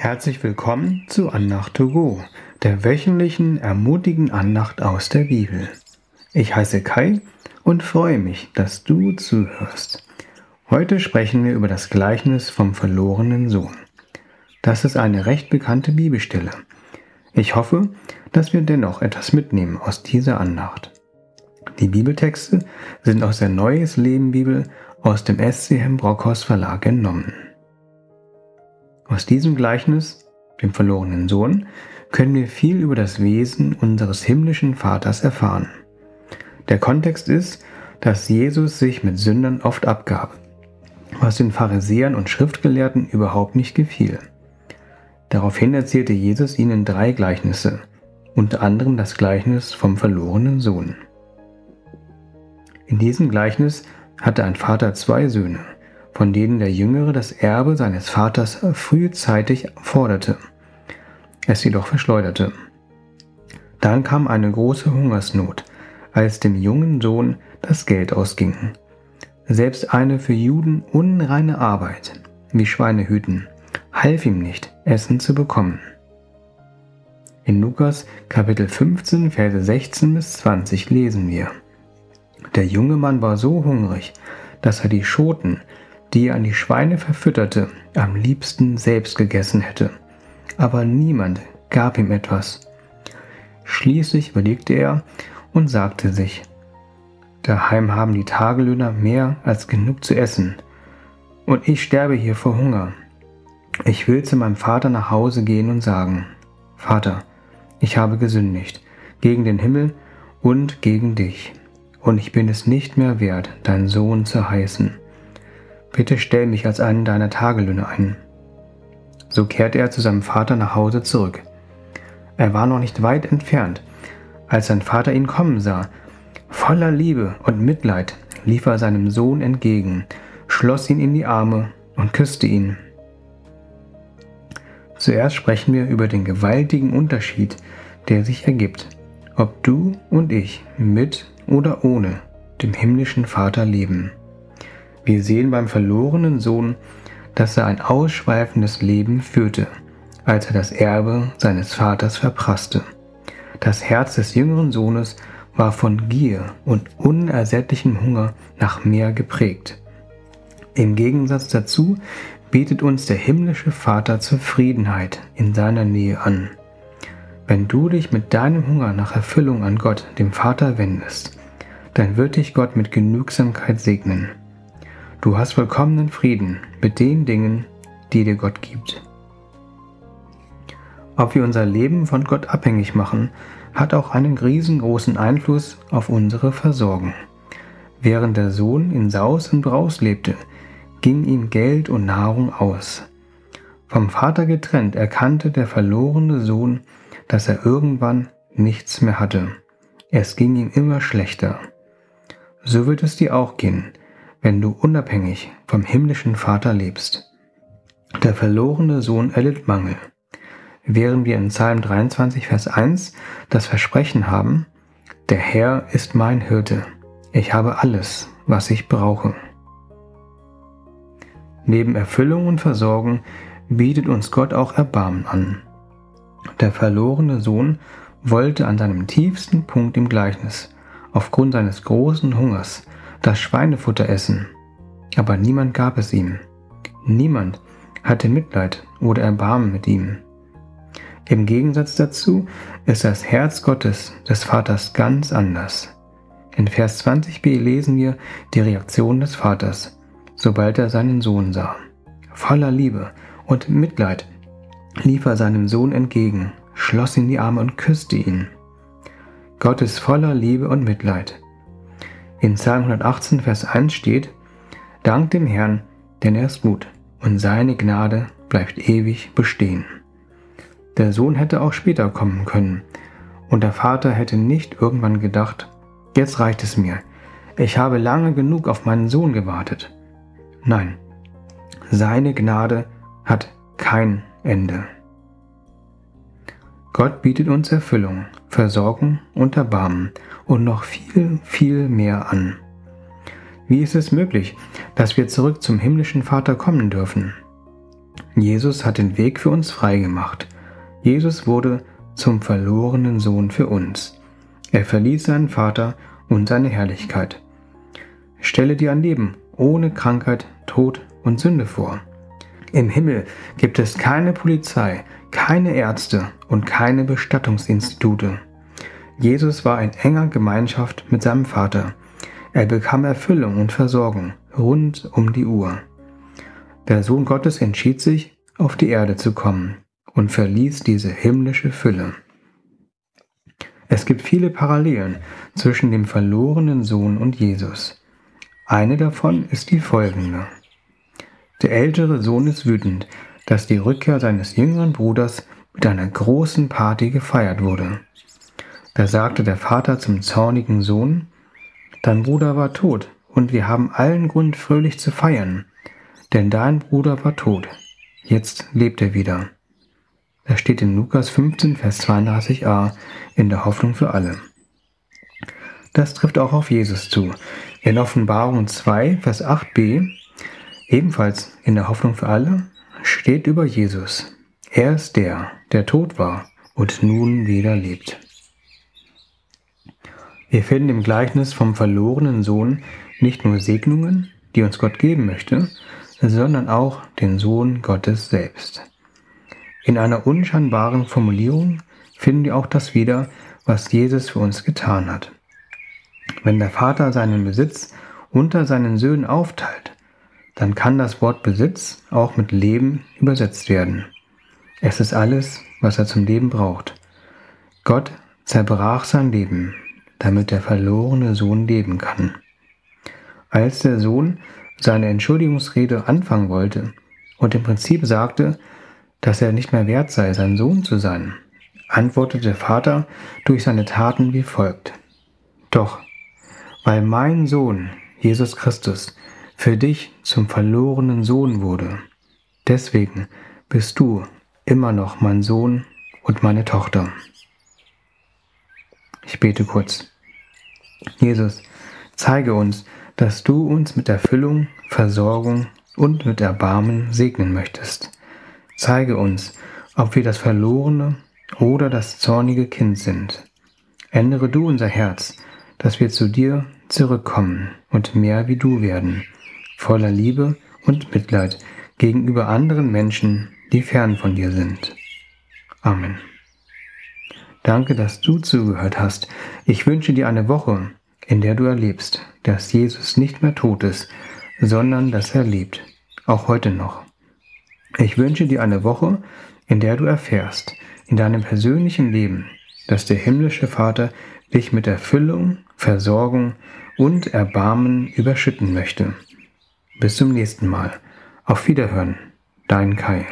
Herzlich willkommen zu Andacht to go, der wöchentlichen ermutigen Andacht aus der Bibel. Ich heiße Kai und freue mich, dass du zuhörst. Heute sprechen wir über das Gleichnis vom verlorenen Sohn. Das ist eine recht bekannte Bibelstelle. Ich hoffe, dass wir dennoch etwas mitnehmen aus dieser Andacht. Die Bibeltexte sind aus der Neues Leben Bibel aus dem SCM Brockhaus Verlag entnommen. Aus diesem Gleichnis, dem verlorenen Sohn, können wir viel über das Wesen unseres himmlischen Vaters erfahren. Der Kontext ist, dass Jesus sich mit Sündern oft abgab, was den Pharisäern und Schriftgelehrten überhaupt nicht gefiel. Daraufhin erzählte Jesus ihnen drei Gleichnisse, unter anderem das Gleichnis vom verlorenen Sohn. In diesem Gleichnis hatte ein Vater zwei Söhne von denen der Jüngere das Erbe seines Vaters frühzeitig forderte, es jedoch verschleuderte. Dann kam eine große Hungersnot, als dem jungen Sohn das Geld ausging. Selbst eine für Juden unreine Arbeit, wie Schweinehüten, half ihm nicht, Essen zu bekommen. In Lukas Kapitel 15, Verse 16 bis 20 lesen wir. Der junge Mann war so hungrig, dass er die Schoten, die er an die Schweine verfütterte, am liebsten selbst gegessen hätte. Aber niemand gab ihm etwas. Schließlich überlegte er und sagte sich, Daheim haben die Tagelöhner mehr als genug zu essen, und ich sterbe hier vor Hunger. Ich will zu meinem Vater nach Hause gehen und sagen, Vater, ich habe gesündigt gegen den Himmel und gegen dich, und ich bin es nicht mehr wert, dein Sohn zu heißen. Bitte stell mich als einen deiner Tagelöhne ein. So kehrte er zu seinem Vater nach Hause zurück. Er war noch nicht weit entfernt, als sein Vater ihn kommen sah. Voller Liebe und Mitleid lief er seinem Sohn entgegen, schloss ihn in die Arme und küsste ihn. Zuerst sprechen wir über den gewaltigen Unterschied, der sich ergibt, ob du und ich mit oder ohne dem himmlischen Vater leben. Wir sehen beim verlorenen Sohn, dass er ein ausschweifendes Leben führte, als er das Erbe seines Vaters verprasste. Das Herz des jüngeren Sohnes war von Gier und unersättlichem Hunger nach mehr geprägt. Im Gegensatz dazu bietet uns der himmlische Vater Zufriedenheit in seiner Nähe an. Wenn du dich mit deinem Hunger nach Erfüllung an Gott, dem Vater, wendest, dann wird dich Gott mit Genügsamkeit segnen. Du hast vollkommenen Frieden mit den Dingen, die dir Gott gibt. Ob wir unser Leben von Gott abhängig machen, hat auch einen riesengroßen Einfluss auf unsere Versorgung. Während der Sohn in Saus und Braus lebte, ging ihm Geld und Nahrung aus. Vom Vater getrennt erkannte der verlorene Sohn, dass er irgendwann nichts mehr hatte. Es ging ihm immer schlechter. So wird es dir auch gehen, wenn du unabhängig vom himmlischen Vater lebst. Der verlorene Sohn erlitt Mangel. Während wir in Psalm 23, Vers 1 das Versprechen haben, der Herr ist mein Hirte, ich habe alles, was ich brauche. Neben Erfüllung und Versorgung bietet uns Gott auch Erbarmen an. Der verlorene Sohn wollte an seinem tiefsten Punkt im Gleichnis, aufgrund seines großen Hungers, das Schweinefutter essen, aber niemand gab es ihm. Niemand hatte Mitleid oder Erbarmen mit ihm. Im Gegensatz dazu ist das Herz Gottes des Vaters ganz anders. In Vers 20b lesen wir die Reaktion des Vaters, sobald er seinen Sohn sah. Voller Liebe und Mitleid lief er seinem Sohn entgegen, schloss ihn die Arme und küsste ihn. Gott ist voller Liebe und Mitleid. In Psalm 118, Vers 1 steht, Dank dem Herrn, denn er ist gut und seine Gnade bleibt ewig bestehen. Der Sohn hätte auch später kommen können und der Vater hätte nicht irgendwann gedacht, jetzt reicht es mir, ich habe lange genug auf meinen Sohn gewartet. Nein, seine Gnade hat kein Ende. Gott bietet uns Erfüllung, Versorgung und Erbarmen und noch viel, viel mehr an. Wie ist es möglich, dass wir zurück zum himmlischen Vater kommen dürfen? Jesus hat den Weg für uns freigemacht. Jesus wurde zum verlorenen Sohn für uns. Er verließ seinen Vater und seine Herrlichkeit. Stelle dir ein Leben ohne Krankheit, Tod und Sünde vor. Im Himmel gibt es keine Polizei, keine Ärzte und keine Bestattungsinstitute. Jesus war in enger Gemeinschaft mit seinem Vater. Er bekam Erfüllung und Versorgung rund um die Uhr. Der Sohn Gottes entschied sich, auf die Erde zu kommen und verließ diese himmlische Fülle. Es gibt viele Parallelen zwischen dem verlorenen Sohn und Jesus. Eine davon ist die folgende. Der ältere Sohn ist wütend, dass die Rückkehr seines jüngeren Bruders mit einer großen Party gefeiert wurde. Da sagte der Vater zum zornigen Sohn, Dein Bruder war tot, und wir haben allen Grund, fröhlich zu feiern, denn dein Bruder war tot, jetzt lebt er wieder. Das steht in Lukas 15, Vers 32a in der Hoffnung für alle. Das trifft auch auf Jesus zu. In Offenbarung 2, Vers 8b, ebenfalls in der Hoffnung für alle, steht über Jesus. Er ist der, der tot war und nun wieder lebt. Wir finden im Gleichnis vom verlorenen Sohn nicht nur Segnungen, die uns Gott geben möchte, sondern auch den Sohn Gottes selbst. In einer unscheinbaren Formulierung finden wir auch das wieder, was Jesus für uns getan hat. Wenn der Vater seinen Besitz unter seinen Söhnen aufteilt, dann kann das Wort Besitz auch mit Leben übersetzt werden. Es ist alles, was er zum Leben braucht. Gott zerbrach sein Leben, damit der verlorene Sohn leben kann. Als der Sohn seine Entschuldigungsrede anfangen wollte und im Prinzip sagte, dass er nicht mehr wert sei, sein Sohn zu sein, antwortete der Vater durch seine Taten wie folgt. Doch, weil mein Sohn, Jesus Christus, für dich zum verlorenen Sohn wurde, deswegen bist du immer noch mein Sohn und meine Tochter. Ich bete kurz. Jesus, zeige uns, dass du uns mit Erfüllung, Versorgung und mit Erbarmen segnen möchtest. Zeige uns, ob wir das verlorene oder das zornige Kind sind. Ändere du unser Herz, dass wir zu dir zurückkommen und mehr wie du werden, voller Liebe und Mitleid gegenüber anderen Menschen, die fern von dir sind. Amen. Danke, dass du zugehört hast. Ich wünsche dir eine Woche, in der du erlebst, dass Jesus nicht mehr tot ist, sondern dass er lebt, auch heute noch. Ich wünsche dir eine Woche, in der du erfährst, in deinem persönlichen Leben, dass der himmlische Vater dich mit Erfüllung, Versorgung und Erbarmen überschütten möchte. Bis zum nächsten Mal. Auf Wiederhören. Dein Kai.